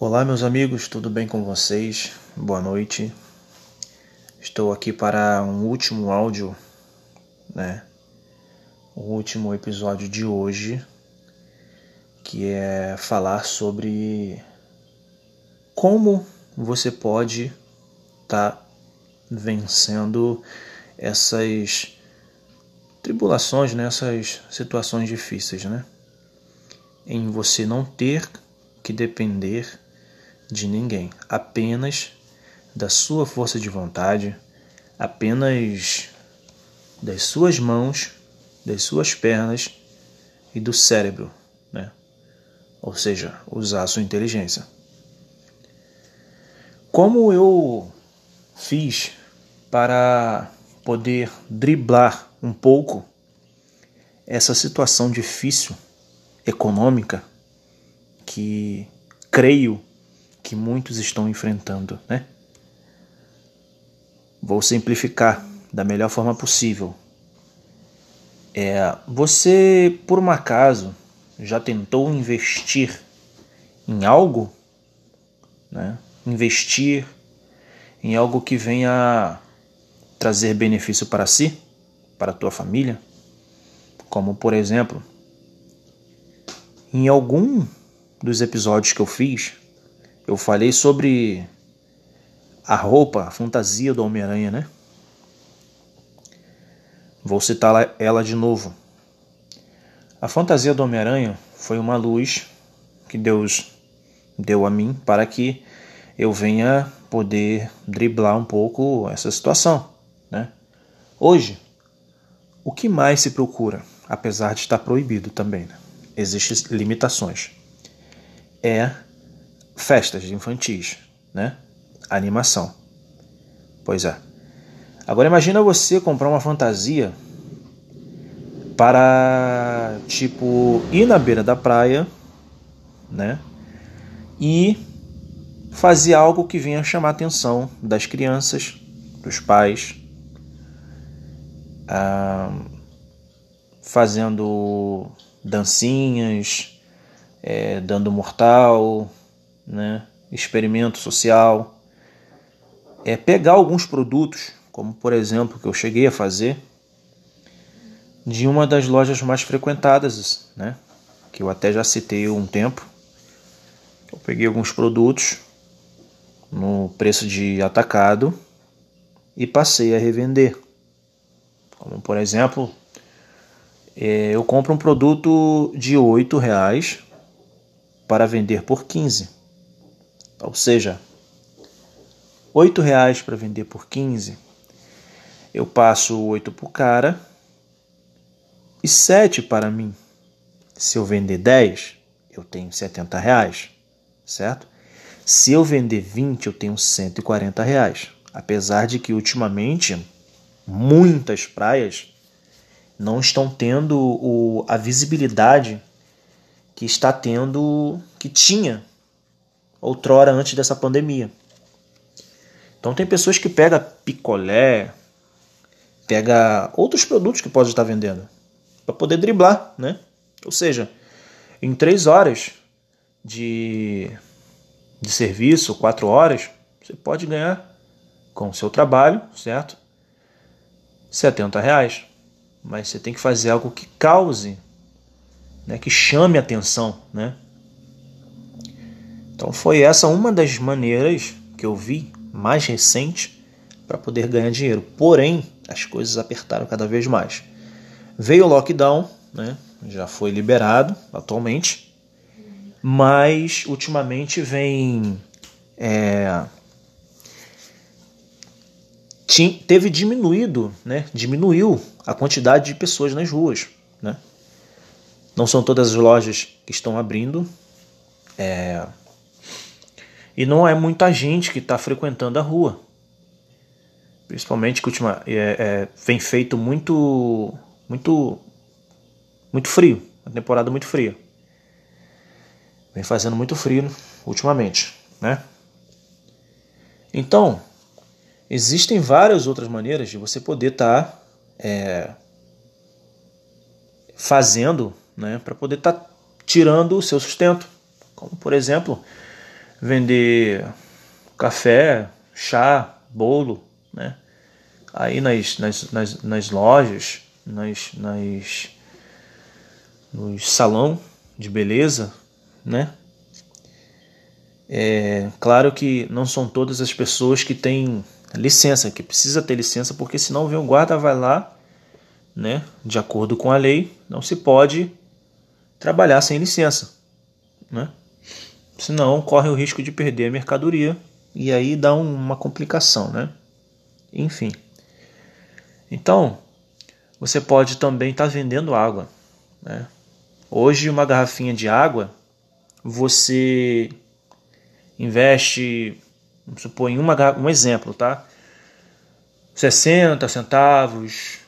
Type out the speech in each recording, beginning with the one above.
Olá, meus amigos, tudo bem com vocês? Boa noite. Estou aqui para um último áudio, né? O último episódio de hoje, que é falar sobre como você pode estar tá vencendo essas tribulações, né? essas situações difíceis, né? Em você não ter que depender de ninguém, apenas da sua força de vontade, apenas das suas mãos, das suas pernas e do cérebro, né? Ou seja, usar a sua inteligência. Como eu fiz para poder driblar um pouco essa situação difícil econômica que creio que muitos estão enfrentando, né? Vou simplificar da melhor forma possível. É, você, por um acaso, já tentou investir em algo, né? Investir em algo que venha trazer benefício para si, para a tua família, como por exemplo, em algum dos episódios que eu fiz, eu falei sobre a roupa, a fantasia do Homem-Aranha, né? Vou citar ela de novo. A fantasia do Homem-Aranha foi uma luz que Deus deu a mim para que eu venha poder driblar um pouco essa situação, né? Hoje, o que mais se procura, apesar de estar proibido também, né? existem limitações, é festas infantis, né? Animação. Pois é. Agora imagina você comprar uma fantasia para tipo ir na beira da praia, né? E fazer algo que venha chamar a atenção das crianças, dos pais, ah, fazendo dancinhas, é, dando mortal, né? experimento social, é pegar alguns produtos, como por exemplo que eu cheguei a fazer, de uma das lojas mais frequentadas, né? que eu até já citei um tempo. Eu peguei alguns produtos no preço de atacado e passei a revender. Como por exemplo, é, eu compro um produto de R$ reais para vender por 15. Ou seja, oito reais para vender por 15. Eu passo oito para o cara e sete para mim. Se eu vender 10, eu tenho 70 reais, certo? Se eu vender 20, eu tenho 140 reais. Apesar de que ultimamente muitas praias não estão tendo o, a visibilidade que está tendo, que tinha outrora antes dessa pandemia. Então tem pessoas que pega picolé, pega outros produtos que pode estar vendendo para poder driblar, né? Ou seja, em três horas de, de serviço, quatro horas, você pode ganhar com o seu trabalho, certo? 70 reais. Mas você tem que fazer algo que cause, né, que chame atenção, né? Então foi essa uma das maneiras que eu vi mais recente para poder ganhar dinheiro. Porém, as coisas apertaram cada vez mais. Veio o lockdown, né? já foi liberado atualmente, mas ultimamente vem. É, teve diminuído, né? diminuiu a quantidade de pessoas nas ruas. Né? Não são todas as lojas que estão abrindo. É, e não é muita gente que está frequentando a rua. Principalmente que ultima, é, é, vem feito muito, muito, muito frio. Uma temporada muito fria. Vem fazendo muito frio ultimamente, né? Então, existem várias outras maneiras de você poder estar tá, é, fazendo, né, para poder estar tá tirando o seu sustento. Como, por exemplo, vender café, chá, bolo, né? Aí nas, nas, nas, nas lojas, nas, nas, nos salão de beleza, né? É claro que não são todas as pessoas que têm licença, que precisa ter licença, porque senão vem o guarda vai lá, né? De acordo com a lei, não se pode trabalhar sem licença, né? Senão corre o risco de perder a mercadoria e aí dá uma complicação, né? Enfim. Então, você pode também estar tá vendendo água, né? Hoje uma garrafinha de água você investe, vamos supor, em uma, um exemplo, tá? 60 centavos,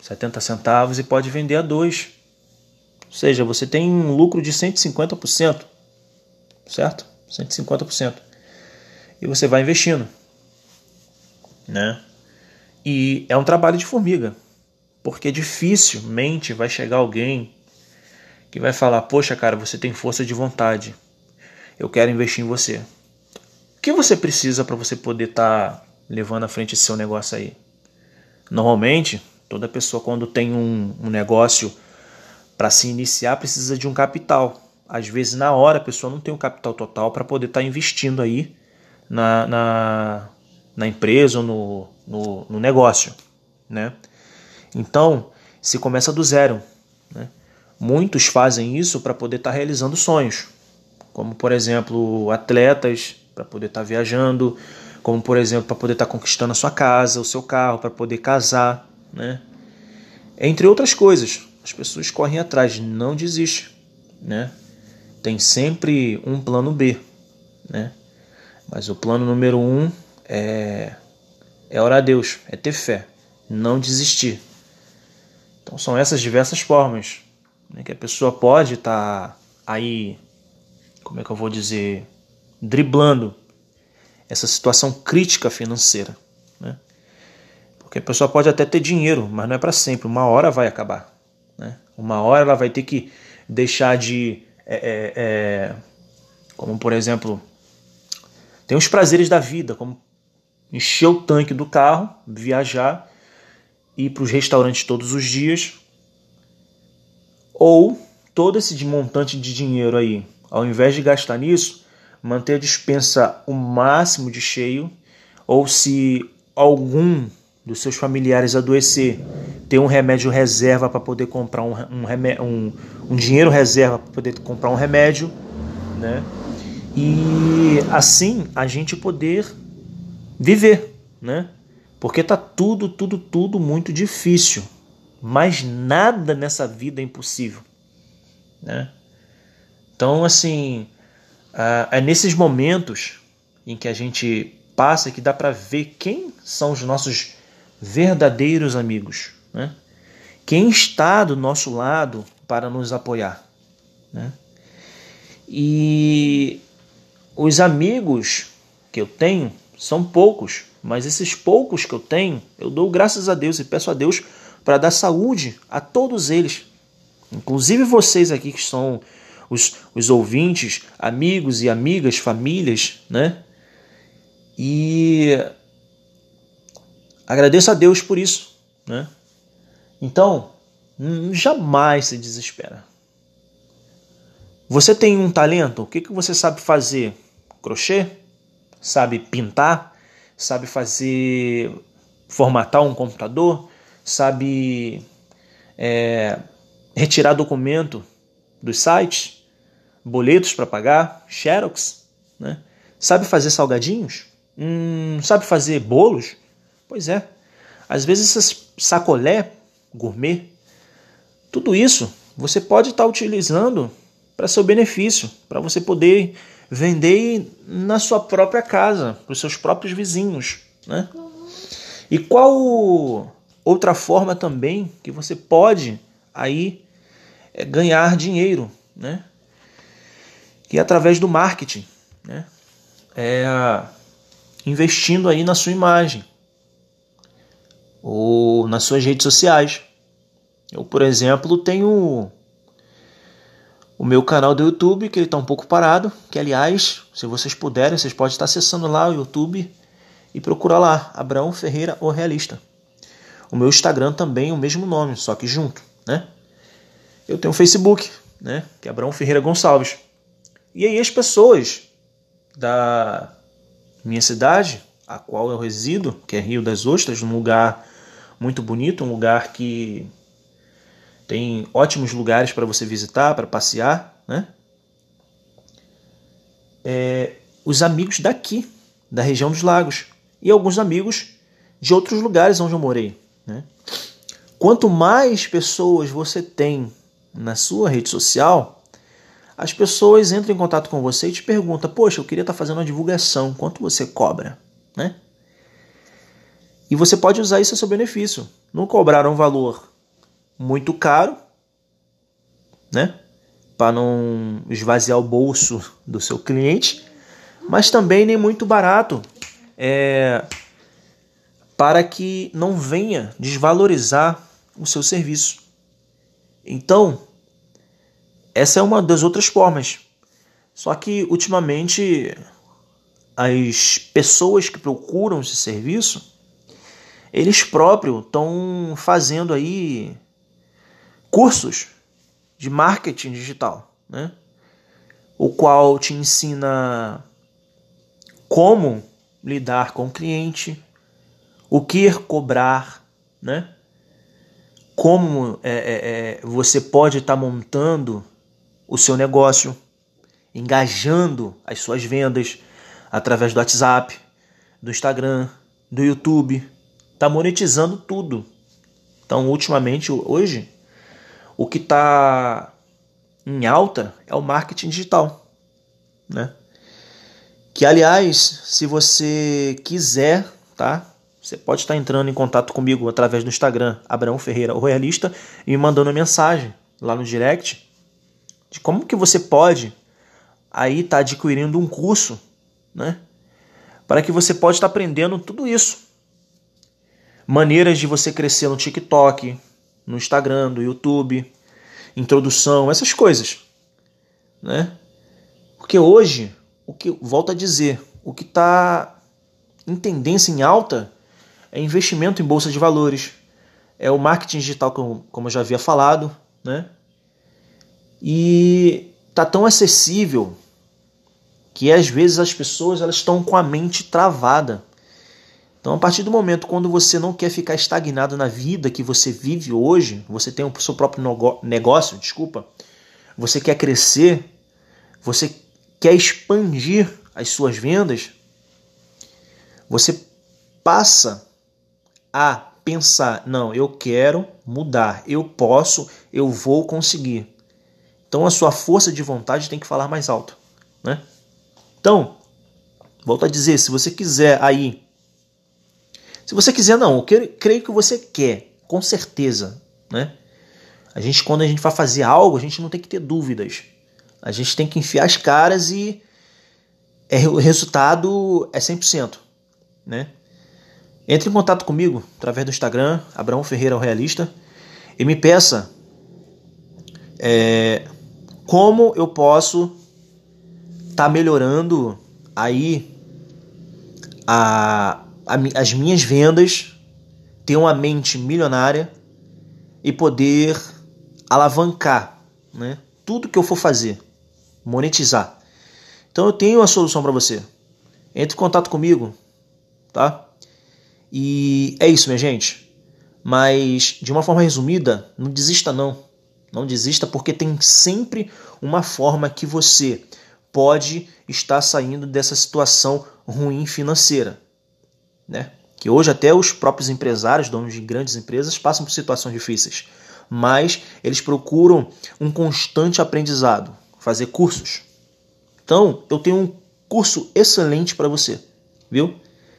70 centavos e pode vender a 2. Ou seja, você tem um lucro de 150%, certo? 150%. E você vai investindo, né? E é um trabalho de formiga, porque dificilmente vai chegar alguém que vai falar: Poxa, cara, você tem força de vontade, eu quero investir em você. O que você precisa para você poder estar tá levando à frente esse seu negócio aí? Normalmente, toda pessoa, quando tem um, um negócio para se iniciar, precisa de um capital. Às vezes, na hora, a pessoa não tem um capital total para poder estar tá investindo aí na, na, na empresa ou no, no, no, negócio. Né? Então, se começa do zero. Né? Muitos fazem isso para poder estar tá realizando sonhos como por exemplo atletas para poder estar tá viajando, como por exemplo para poder estar tá conquistando a sua casa, o seu carro, para poder casar, né? Entre outras coisas, as pessoas correm atrás, não desiste, né? Tem sempre um plano B, né? Mas o plano número um é é orar a Deus, é ter fé, não desistir. Então são essas diversas formas né, que a pessoa pode estar tá aí como é que eu vou dizer, driblando essa situação crítica financeira. Né? Porque a pessoa pode até ter dinheiro, mas não é para sempre. Uma hora vai acabar. Né? Uma hora ela vai ter que deixar de. É, é, é, como por exemplo, tem os prazeres da vida, como encher o tanque do carro, viajar, ir para os restaurantes todos os dias, ou todo esse montante de dinheiro aí ao invés de gastar nisso, manter a dispensa o máximo de cheio, ou se algum dos seus familiares adoecer, ter um remédio reserva para poder comprar um, um, um, um dinheiro reserva para poder comprar um remédio, né? E assim a gente poder viver, né? Porque tá tudo, tudo, tudo muito difícil, mas nada nessa vida é impossível, né? Então, assim, é nesses momentos em que a gente passa que dá para ver quem são os nossos verdadeiros amigos, né? Quem está do nosso lado para nos apoiar, né? E os amigos que eu tenho são poucos, mas esses poucos que eu tenho, eu dou graças a Deus e peço a Deus para dar saúde a todos eles, inclusive vocês aqui que são os, os ouvintes, amigos e amigas, famílias, né? E agradeço a Deus por isso, né? Então, jamais se desespera. Você tem um talento? O que, que você sabe fazer? Crochê? Sabe pintar? Sabe fazer formatar um computador? Sabe é, retirar documento dos sites? boletos para pagar, xerox, né? Sabe fazer salgadinhos? Hum, sabe fazer bolos? Pois é. Às vezes essas sacolé gourmet, tudo isso você pode estar tá utilizando para seu benefício, para você poder vender na sua própria casa, para os seus próprios vizinhos, né? E qual outra forma também que você pode aí é, ganhar dinheiro, né? que é através do marketing, né? é, investindo aí na sua imagem ou nas suas redes sociais. Eu, por exemplo, tenho o meu canal do YouTube, que ele está um pouco parado, que aliás, se vocês puderem, vocês podem estar acessando lá o YouTube e procurar lá, Abraão Ferreira, o Realista. O meu Instagram também o mesmo nome, só que junto, né? Eu tenho o Facebook, né? Que é Abraão Ferreira Gonçalves. E aí as pessoas da minha cidade, a qual eu resido, que é Rio das Ostras, um lugar muito bonito, um lugar que tem ótimos lugares para você visitar, para passear, né? É, os amigos daqui, da região dos lagos, e alguns amigos de outros lugares onde eu morei. Né? Quanto mais pessoas você tem na sua rede social, as pessoas entram em contato com você e te perguntam: Poxa, eu queria estar fazendo uma divulgação, quanto você cobra? Né? E você pode usar isso a seu benefício. Não cobrar um valor muito caro, né? Para não esvaziar o bolso do seu cliente, mas também nem muito barato, é, para que não venha desvalorizar o seu serviço. Então, essa é uma das outras formas. Só que ultimamente as pessoas que procuram esse serviço, eles próprios estão fazendo aí cursos de marketing digital, né? O qual te ensina como lidar com o cliente, o que cobrar, né? Como é, é, é você pode estar tá montando o seu negócio, engajando as suas vendas através do WhatsApp, do Instagram, do YouTube, tá monetizando tudo. Então, ultimamente, hoje, o que está em alta é o marketing digital, né? Que aliás, se você quiser, tá? Você pode estar entrando em contato comigo através do Instagram, Abraão Ferreira, Royalista, e me mandando uma mensagem lá no direct de como que você pode aí estar tá adquirindo um curso, né? Para que você pode estar aprendendo tudo isso. Maneiras de você crescer no TikTok, no Instagram, no YouTube, introdução, essas coisas, né? Porque hoje o que volta a dizer, o que está em tendência em alta é investimento em bolsa de valores, é o marketing digital, como, como eu já havia falado, né? E tá tão acessível que às vezes as pessoas elas estão com a mente travada. Então, a partir do momento quando você não quer ficar estagnado na vida que você vive hoje, você tem o seu próprio negócio, desculpa, você quer crescer, você quer expandir as suas vendas, você passa a pensar: não, eu quero mudar, eu posso, eu vou conseguir. Então a sua força de vontade tem que falar mais alto, né? Então, volto a dizer, se você quiser aí, se você quiser não, eu creio que você quer, com certeza, né? A gente quando a gente vai fazer algo, a gente não tem que ter dúvidas. A gente tem que enfiar as caras e é, o resultado é 100%. Né? Entre em contato comigo através do Instagram, Abraão Ferreira o Realista, e me peça é, como eu posso estar tá melhorando aí a, a, as minhas vendas, ter uma mente milionária e poder alavancar né, tudo que eu for fazer monetizar. Então eu tenho a solução para você. Entre em contato comigo, tá? E é isso, minha gente. Mas de uma forma resumida, não desista não. Não desista porque tem sempre uma forma que você pode estar saindo dessa situação ruim financeira, né? Que hoje até os próprios empresários, donos de grandes empresas, passam por situações difíceis, mas eles procuram um constante aprendizado, fazer cursos. Então, eu tenho um curso excelente para você, viu?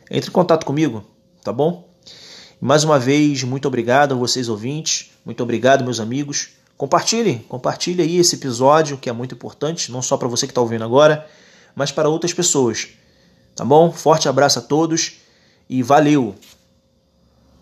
Entre em contato comigo, tá bom? Mais uma vez, muito obrigado a vocês ouvintes, muito obrigado meus amigos. Compartilhe, compartilhe aí esse episódio que é muito importante, não só para você que está ouvindo agora, mas para outras pessoas. Tá bom? Forte abraço a todos e valeu!